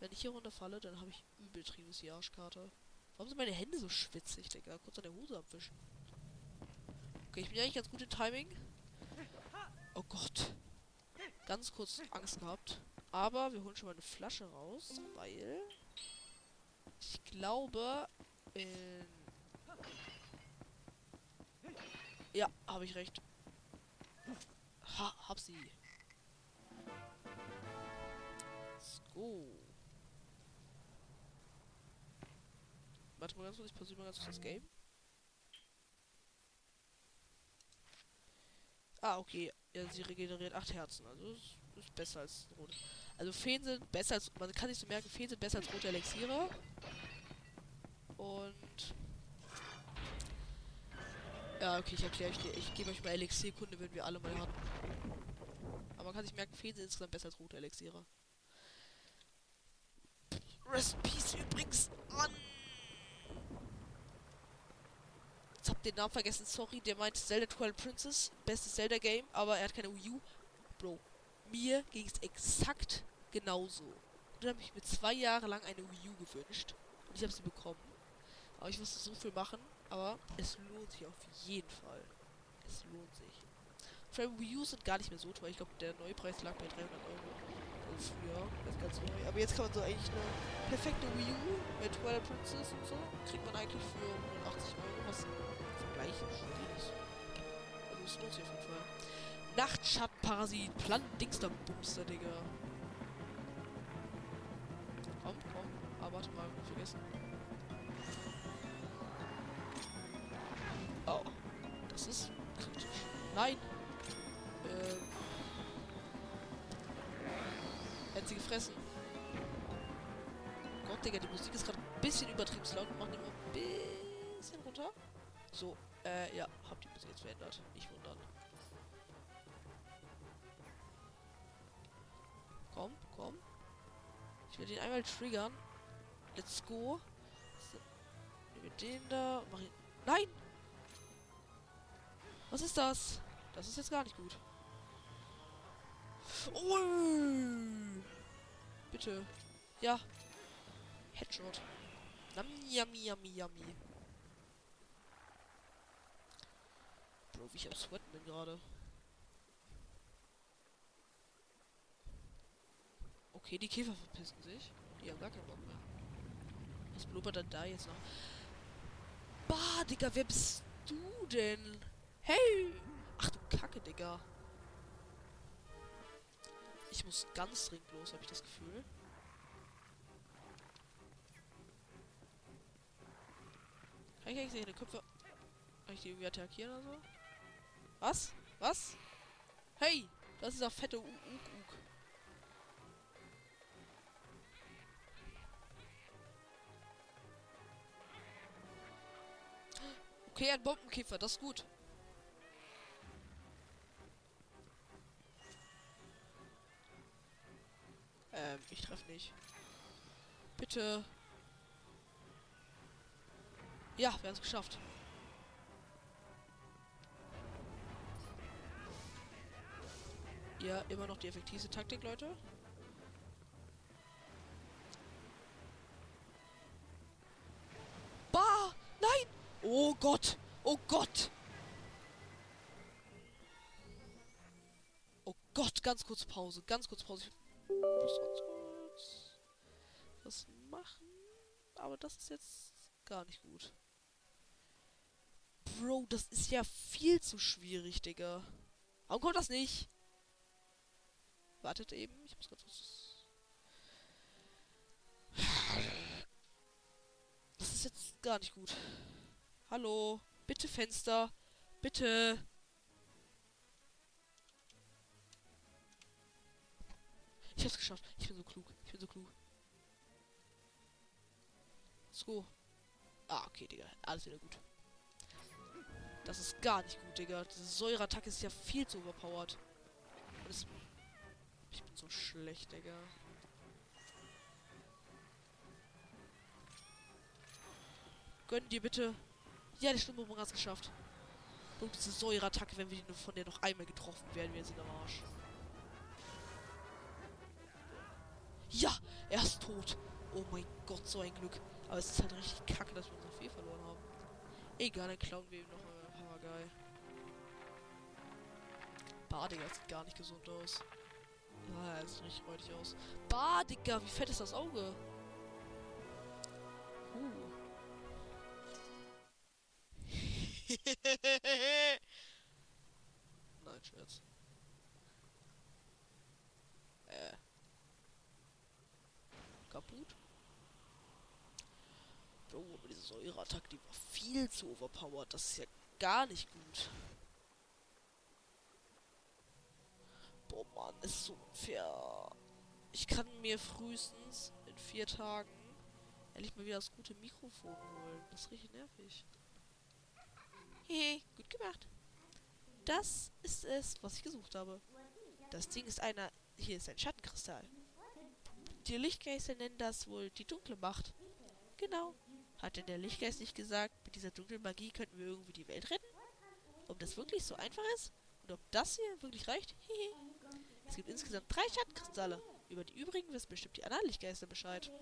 Wenn ich hier runterfalle, dann habe ich übel die Arschkarte. Warum sind meine Hände so schwitzig, Digga? Kurz an der Hose abwischen. Okay, ich bin eigentlich ganz gut im Timing. Oh Gott. Ganz kurz Angst gehabt. Aber wir holen schon mal eine Flasche raus, weil ich glaube in ja, habe ich recht. Ha, hab sie. go. Warte mal ganz kurz, ich pausiere mal ganz kurz das Game. Ah, okay. Ja, sie regeneriert 8 Herzen. Also ist, ist besser als rote. Also Feen sind besser als. Man kann sich so merken, Feen sind besser als rote Elixiere. Und. Ja, okay, ich erkläre euch dir. Ich gebe euch mal Elixierkunde, wenn wir alle mal hatten. Aber man kann sich merken, Feen sind insgesamt besser als rote Elixiere. Recipes übrigens an. Den Namen vergessen, sorry. Der meint Zelda Twilight Princess. Bestes Zelda-Game, aber er hat keine Wii U. Bro, mir ging es exakt genauso. Und dann habe ich mir zwei Jahre lang eine Wii U gewünscht. Und ich habe sie bekommen. Aber ich musste so viel machen. Aber es lohnt sich auf jeden Fall. Es lohnt sich. Allem Wii U sind gar nicht mehr so teuer. Ich glaube, der Neupreis lag bei 300 Euro früher. Das ist ganz neu. Aber jetzt kann man so eigentlich eine perfekte Wii U mit Twilight Princess und so kriegt man eigentlich für 180 Euro, was steht ist. Also es lohnt sich auf jeden Fall. Nachtschattenparasit, Plant Dingster Bumster, Digga. Komm, komm. Ah, warte mal, vergessen. Oh. Das ist kritisch. Nein! Ähm. Hätte sie gefressen. Gott, Digga, die Musik ist gerade ein bisschen übertrieben laut. Wir machen die mal ein bisschen runter. So, äh, ja, hab die Musik jetzt verändert. Nicht wundern. Komm, komm. Ich werde ihn einmal triggern. Let's go. Mit den da. Mach ich. Nein! Was ist das? Das ist jetzt gar nicht gut. Oh! Bitte. Ja. Headshot. Nam, yummy, yummy, yummy. Bro, wie ich am Sweaten bin gerade. Okay, die Käfer verpissen sich. Die haben gar keinen Bock mehr. Was blubbert denn da jetzt noch? Bah, Digga, wer bist du denn? Hey! Ach du Kacke, Digga. Ich muss ganz dringend los, habe ich das Gefühl. Kann ich eigentlich seine Köpfe... Kann ich die irgendwie attackieren oder so? Was? Was? Hey! Das ist auch fette Uk Uk. Okay, ein Bombenkäfer, das ist gut. Ähm, ich treffe nicht. Bitte. Ja, wir haben es geschafft. Ja, immer noch die effektivste Taktik, Leute. Bah! Nein! Oh Gott! Oh Gott! Oh Gott, ganz kurz Pause, ganz kurz Pause. Ich muss ganz kurz was machen. Aber das ist jetzt gar nicht gut. Bro, das ist ja viel zu schwierig, Digga. Warum kommt das nicht? Wartet eben, ich muss kurz. Das ist jetzt gar nicht gut. Hallo, bitte Fenster. Bitte. Ich hab's geschafft. Ich bin so klug. Ich bin so klug. So. Ah, okay, Digga. Alles wieder gut. Das ist gar nicht gut, Digga. Diese Säureattacke ist ja viel zu overpowered. Und es ich bin so schlecht, Digga. Gönn dir bitte. Ja, der Stimmbomber hat es geschafft. Und diese Säureattacke, wenn wir von der noch einmal getroffen werden, wir sind am Arsch. Ja, er ist tot. Oh mein Gott, so ein Glück. Aber es ist halt richtig kacke, dass wir unsere Fee verloren haben. Egal, dann klauen wir ihm noch einen Papagei. Bah, Digga, sieht gar nicht gesund aus. Ah, er sieht richtig räudig aus. Bah, Digga, wie fett ist das Auge? Uh. Nein, Scherz. Äh. Kaputt? Bro, aber diese Säureattacke, die war viel zu overpowered. Das ist ja gar nicht gut. Boah, Mann, ist so unfair. Ich kann mir frühestens in vier Tagen endlich mal wieder das gute Mikrofon holen. Das richtig nervig. Hey, gut gemacht. Das ist es, was ich gesucht habe. Das Ding ist einer. Hier ist ein Schattenkristall. Die Lichtgeister nennen das wohl die dunkle Macht. Genau. Hat denn der Lichtgeist nicht gesagt, mit dieser dunklen Magie könnten wir irgendwie die Welt retten? Ob das wirklich so einfach ist? Und ob das hier wirklich reicht? Es gibt insgesamt drei Schattenkristalle. Über die übrigen wissen bestimmt die anderen Lichtgeister Bescheid.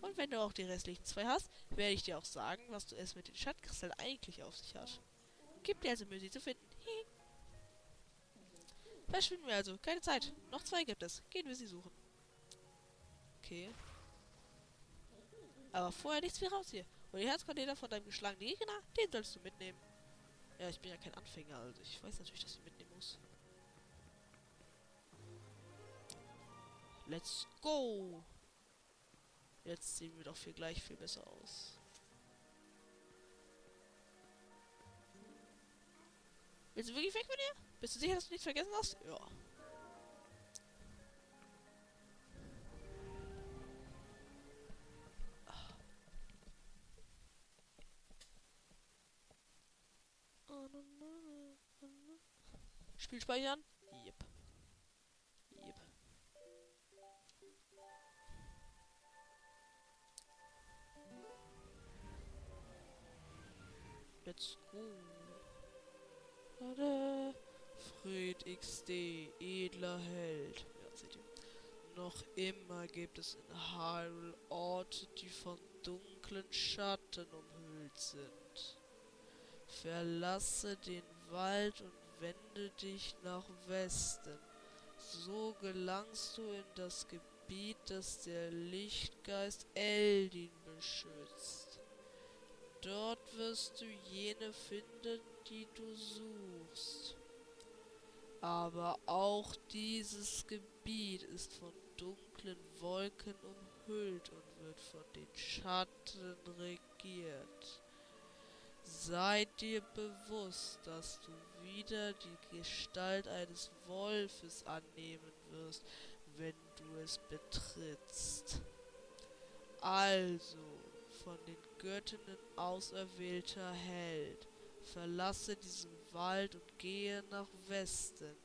Und wenn du auch die restlichen zwei hast, werde ich dir auch sagen, was du es mit den Schattenkristallen eigentlich auf sich hat. Gib dir also Mühe, sie zu finden. Verschwinden wir also. Keine Zeit. Noch zwei gibt es. Gehen wir sie suchen. Okay. Aber vorher nichts wie raus hier. Und die Herzcontainer von deinem geschlagenen Gegner, den sollst du mitnehmen. Ja, ich bin ja kein Anfänger, also ich weiß natürlich, dass ich mitnehmen muss. Let's go! Jetzt sehen wir doch viel gleich viel besser aus. Willst du wirklich weg mit dir? Bist du sicher, dass du nichts vergessen hast? Ja. Spiel speichern? Yep. Let's go. Tada. Fred XD, edler Held. Ja, seht ihr. Noch immer gibt es in Hyrule Orte, die von dunklen Schatten umhüllt sind. Verlasse den Wald und wende dich nach Westen. So gelangst du in das Gebiet, das der Lichtgeist Eldin beschützt. Dort wirst du jene finden, die du suchst. Aber auch dieses Gebiet ist von dunklen Wolken umhüllt und wird von den Schatten regiert. Sei dir bewusst, dass du wieder die Gestalt eines Wolfes annehmen wirst, wenn du es betrittst. Also, von den Göttinnen auserwählter Held, verlasse diesen Wald und gehe nach Westen,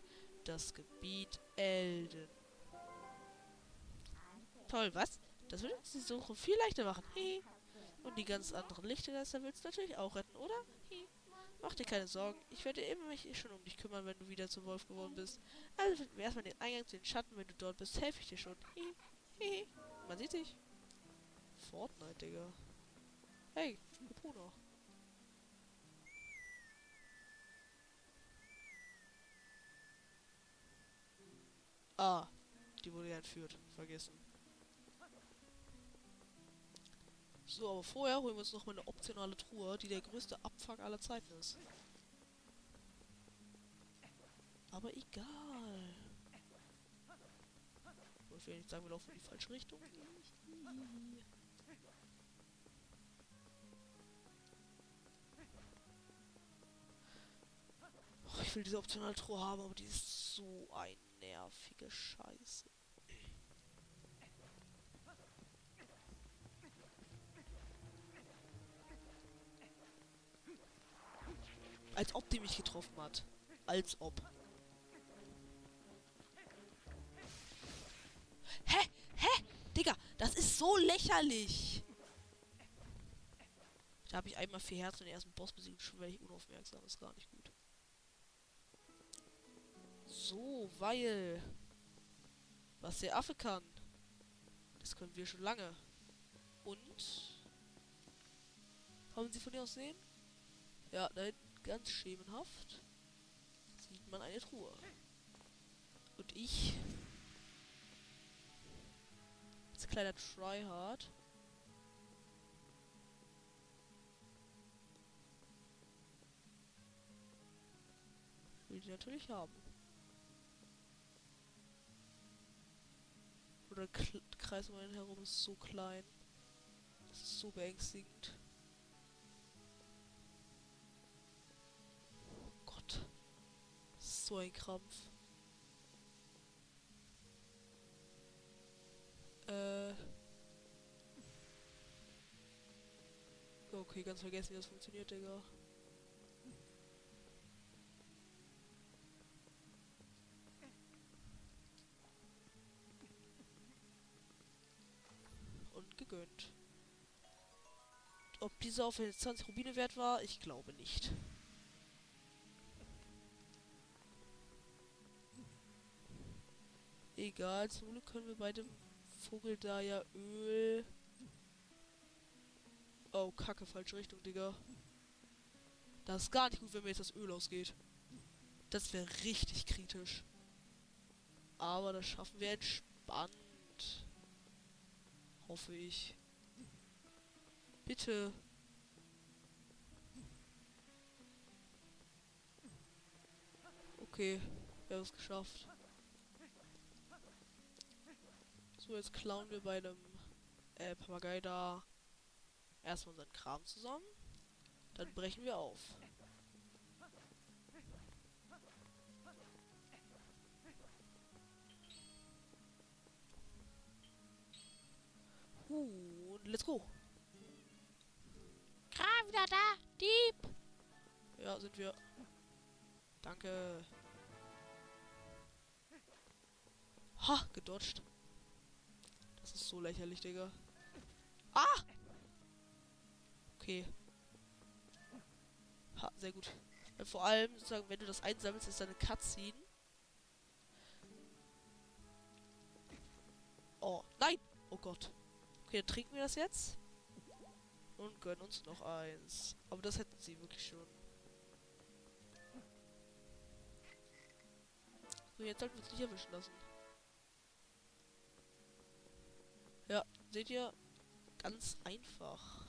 das Gebiet Elden. Toll, was? Das würde uns die Suche viel leichter machen. Hey. Und die ganz anderen Lichtergeister willst du natürlich auch retten, oder? Hey. Mach dir keine Sorgen. Ich werde immer mich schon um dich kümmern, wenn du wieder zum Wolf geworden bist. Also finden wir erstmal den Eingang zu den Schatten. Wenn du dort bist, helfe ich dir schon. Hey. Hey. Man sieht sich. Fortnite, Digga. Hey, Bruno. Ah, die wurde ja entführt. Vergessen. So, aber vorher holen wir uns noch mal eine optionale Truhe, die der größte Abfuck aller Zeiten ist. Aber egal. Ich will nicht sagen, wir laufen in die falsche Richtung. Oh, ich will diese optionale Truhe haben, aber die ist so ein nervige Scheiße. Als ob die mich getroffen hat. Als ob. Hä? Hä? Digga, das ist so lächerlich. Da habe ich einmal vier Herzen und den ersten Boss besiegt. Schon werde ich unaufmerksam. Ist gar nicht gut. So, weil... Was der Affe kann. Das können wir schon lange. Und... Haben Sie von dir aus sehen? Ja, da hinten ganz schemenhaft sieht man eine Truhe. Und ich als kleiner Tryhard will die natürlich haben. Oder der Kreis um einen herum ist so klein. Das ist so beängstigend. so ein Krampf. Äh. Okay, ganz vergessen, wie das funktioniert, Digga. Gegönnt. Ob diese auf 20 Rubine wert war, ich glaube nicht. Egal, zum Glück können wir bei dem Vogel da ja Öl. Oh, kacke, falsche Richtung, Digga. Das ist gar nicht gut, wenn mir jetzt das Öl ausgeht. Das wäre richtig kritisch. Aber das schaffen wir entspannt. Hoffe ich. Bitte. Okay, wir haben es geschafft. So, jetzt klauen wir bei dem äh, Papagei da erstmal unseren Kram zusammen. Dann brechen wir auf. Und let's go. Kram wieder da, Dieb. Ja, sind wir. Danke. Ha, gedodged ist so lächerlich, Digga. Ah! Okay. Ha, sehr gut. Weil vor allem, sozusagen, wenn du das einsammelst, ist deine Cutscene. Oh, nein! Oh Gott. Okay, dann trinken wir das jetzt. Und gönnen uns noch eins. Aber das hätten sie wirklich schon. So, jetzt sollten wir uns nicht erwischen lassen. Ja, seht ihr? Ganz einfach.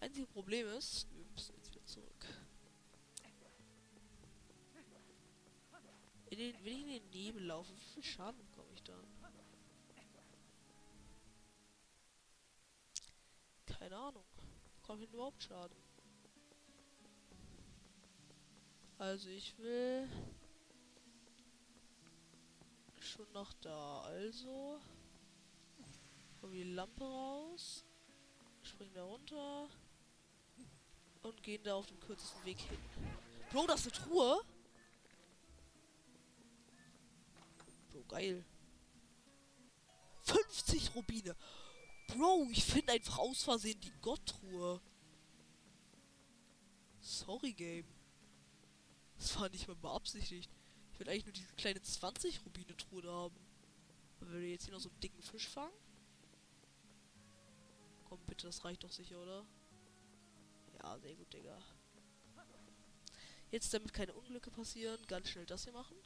Einzige Problem ist, wir müssen jetzt wieder zurück. In den, wenn ich in den Nebel laufe, wie viel Schaden bekomme ich dann? Keine Ahnung. Ich denn überhaupt Schaden? Also ich will schon noch da. Also wir die Lampe raus, springen da runter und gehen da auf dem kürzesten Weg hin. Bro, das ist eine Truhe? Bro, geil. 50 Rubine. Bro, ich finde einfach aus Versehen die Gott-Truhe. Sorry, Game. Das war nicht mal beabsichtigt. Ich will eigentlich nur diese kleine 20 Rubine Truhe da haben. Aber wir jetzt hier noch so einen dicken Fisch fangen? Komm bitte, das reicht doch sicher, oder? Ja, sehr gut, Digga. Jetzt, damit keine Unglücke passieren, ganz schnell das hier machen.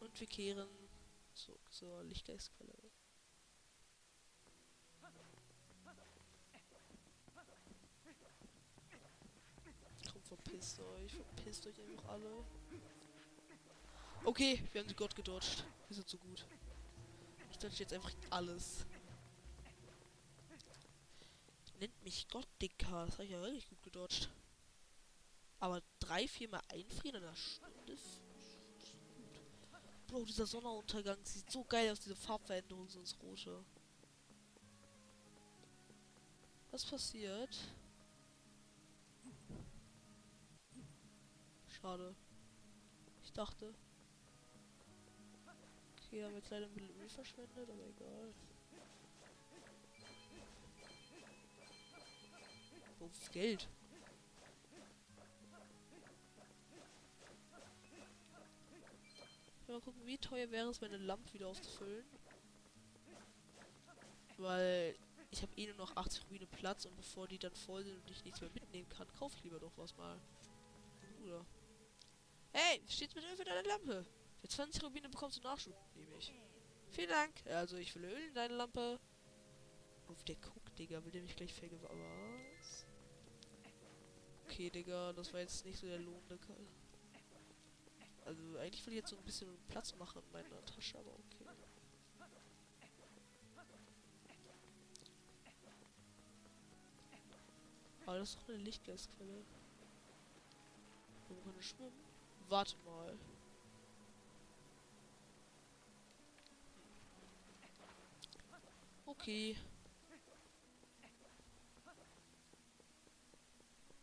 Und wir kehren zurück zur Lichtgeistquelle. Komm, verpisst euch, verpisst euch einfach alle. Okay, wir haben die Gott gedodged. Wir sind so gut. Ich dodge jetzt einfach alles. Nennt mich Gott, Dicker. Das habe ich ja wirklich gut gedodged. Aber drei, viermal einfrieren in einer Stunde? Ist. Bro, dieser Sonnenuntergang sieht so geil aus, diese Farbveränderung so ins Rote. Was passiert? Schade. Ich dachte. Okay, haben ein bisschen Öl verschwendet, aber egal. Oh, Geld. Mal gucken, wie teuer wäre es, meine Lampe wieder aufzufüllen. Weil ich habe eh nur noch 80 Rubine Platz und bevor die dann voll sind und ich nichts mehr mitnehmen kann, kaufe ich lieber doch was mal. Oder? Hey, wie steht's mit Öl für deine Lampe? Für 20 Rubine bekommst du Nachschub, nehme ich. Vielen Dank. Also ich will Öl in deine Lampe. Auf der guckt, Digga, will der mich gleich vergewaltigen. Was? Okay, Digga, das war jetzt nicht so der lohnende Kerl. Also eigentlich will ich jetzt so ein bisschen Platz machen in meiner Tasche, aber okay. Aber das ist doch eine Lichtgasquelle. Wo kann ich schwimmen? Warte mal. Okay.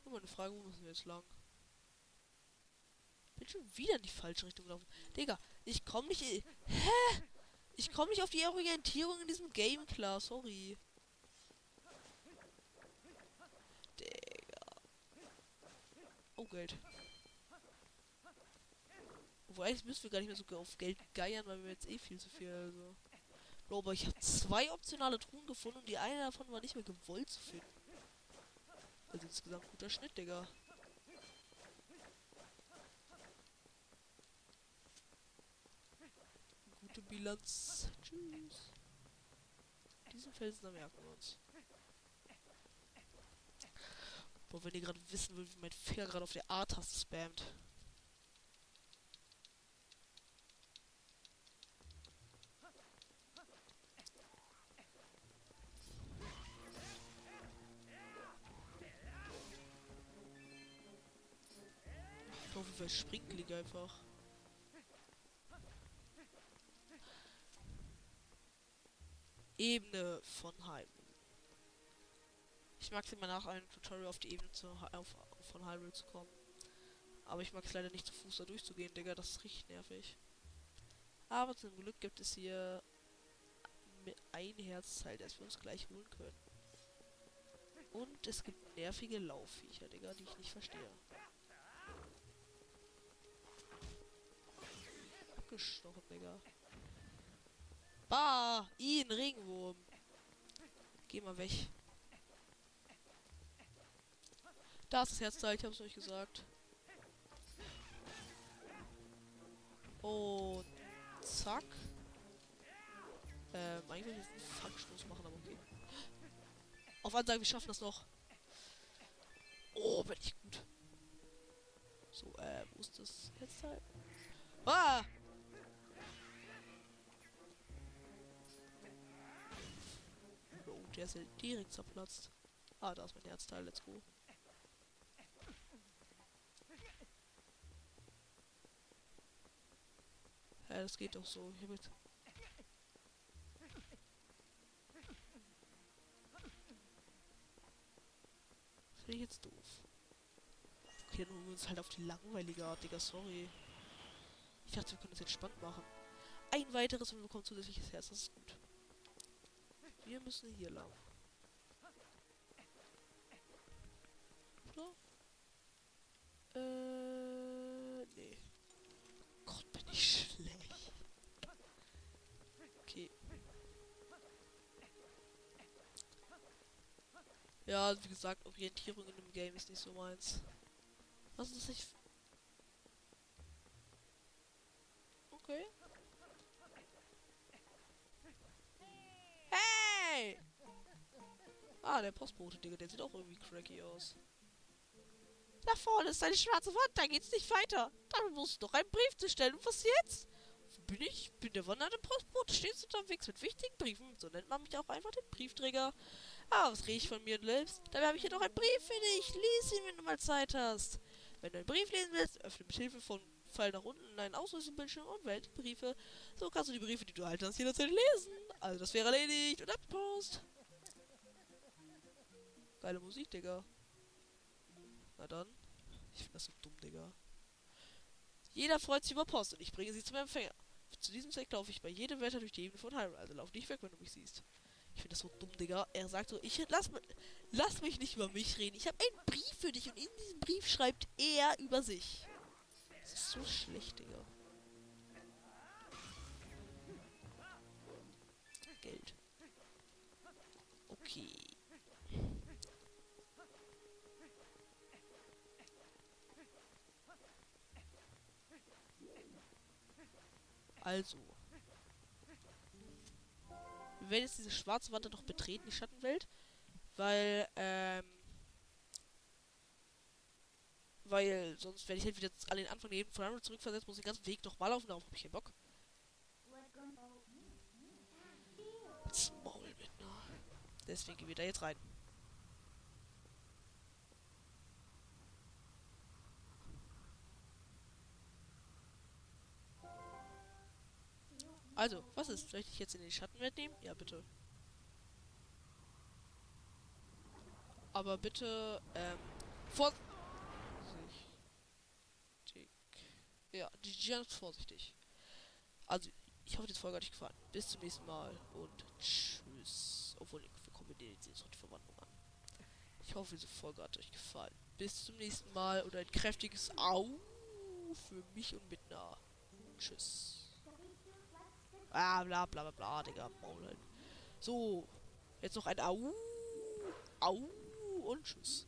Nur mal eine Frage, wo müssen wir jetzt lang? Bin schon wieder in die falsche Richtung gelaufen. Digga, ich komme nicht. Hä? Ich komme nicht auf die Orientierung in diesem Game klar, sorry. Digga. Oh, Geld. Obwohl, eigentlich müssen wir gar nicht mehr so auf Geld geiern, weil wir jetzt eh viel zu viel, also. Bro, aber ich habe zwei optionale Truhen gefunden und die eine davon war nicht mehr gewollt zu finden. Also insgesamt guter Schnitt, Digga. Gute Bilanz. Tschüss. Diesen Felsen merken wir uns. Boah, wenn ihr gerade wissen wollt, wie mein Finger gerade auf der A-Taste spammt. Wie weit springt Liga einfach. Ebene von Heim. Ich mag es immer nach einem Tutorial auf die Ebene zu, auf, von Hyrule zu kommen. Aber ich mag es leider nicht zu Fuß da durchzugehen, Digga. Das ist richtig nervig. Aber zum Glück gibt es hier ein Herzteil, das wir uns gleich holen können. Und es gibt nervige Laufviecher, Digga, die ich nicht verstehe. Abgestochen, Digga. Bah! Ihn, Regenwurm. Geh mal weg. Da ist das Herzteil, ich hab's euch gesagt. Und zack. Ähm, eigentlich will ich jetzt einen Fangstoß machen, aber okay. Auf Ansage, wir schaffen das noch. Oh, bin ich gut. So, äh, wo ist das Herzteil? Ah! Ist ja direkt zerplatzt. Ah, da ist mein Herzteil, let's go. Ja, das geht doch so. Das finde ich jetzt doof. Okay, dann holen wir uns halt auf die langweilige Art, Digga, sorry. Ich dachte, wir können das jetzt spannend machen. Ein weiteres und wir bekommen zusätzliches Herz, das ist gut. Wir müssen hier lang. Oder? Äh, nee. Gott, bin ich schlecht. Okay. Ja, wie gesagt, Orientierung in dem Game ist nicht so meins. Was ist das? Okay. Hey! Ah, der Postbote, Digga, der sieht auch irgendwie cracky aus. Da vorne ist eine schwarze Wand, da geht's nicht weiter. Dann musst du doch einen Brief zu stellen. Und was jetzt? Wo bin ich? Bin der wandernde Postbote, stets unterwegs mit wichtigen Briefen. So nennt man mich auch einfach den Briefträger. Ah, was rede ich von mir selbst? Dabei habe ich hier doch einen Brief für dich. Lies ihn, wenn du mal Zeit hast. Wenn du einen Brief lesen willst, öffne mit Hilfe von Pfeil nach unten einen Auslösebildschirm und wähle die Briefe. So kannst du die Briefe, die du erhalten hast, jederzeit lesen. Also das wäre erledigt. Und ab Post. Geile Musik, Digga. Na dann. Ich finde das so dumm, Digga. Jeder freut sich über Post und ich bringe sie zum Empfänger. Zu diesem Zweck laufe ich bei jedem Wetter durch die Ebene von Hyrule. Also lauf nicht weg, wenn du mich siehst. Ich finde das so dumm, Digga. Er sagt so, ich lass, lass mich nicht über mich reden. Ich habe einen Brief für dich und in diesem Brief schreibt er über sich. Das ist so schlecht, Digga. Also. Wir werden jetzt diese schwarze Wand noch betreten, die Schattenwelt. Weil, ähm. Weil sonst werde ich halt wieder an den Anfang der von Hyrule zurückversetzt, muss den ganzen Weg nochmal laufen, darauf habe ich keinen Bock. Ne? Deswegen gehen wir da jetzt rein. Also, was ist? Soll ich dich jetzt in den Schatten mitnehmen? Ja, bitte. Aber bitte, ähm, vorsichtig. Ja, die ist vorsichtig. Also, ich hoffe, die Folge hat euch gefallen. Bis zum nächsten Mal und tschüss. Obwohl, wir kombinieren jetzt noch die Verwandlung an. Ich hoffe, diese Folge hat euch gefallen. Bis zum nächsten Mal und ein kräftiges Au für mich und Midna. Tschüss. Ah, bla bla bla bla, Digga. So. Jetzt noch ein Au. Au und tschüss.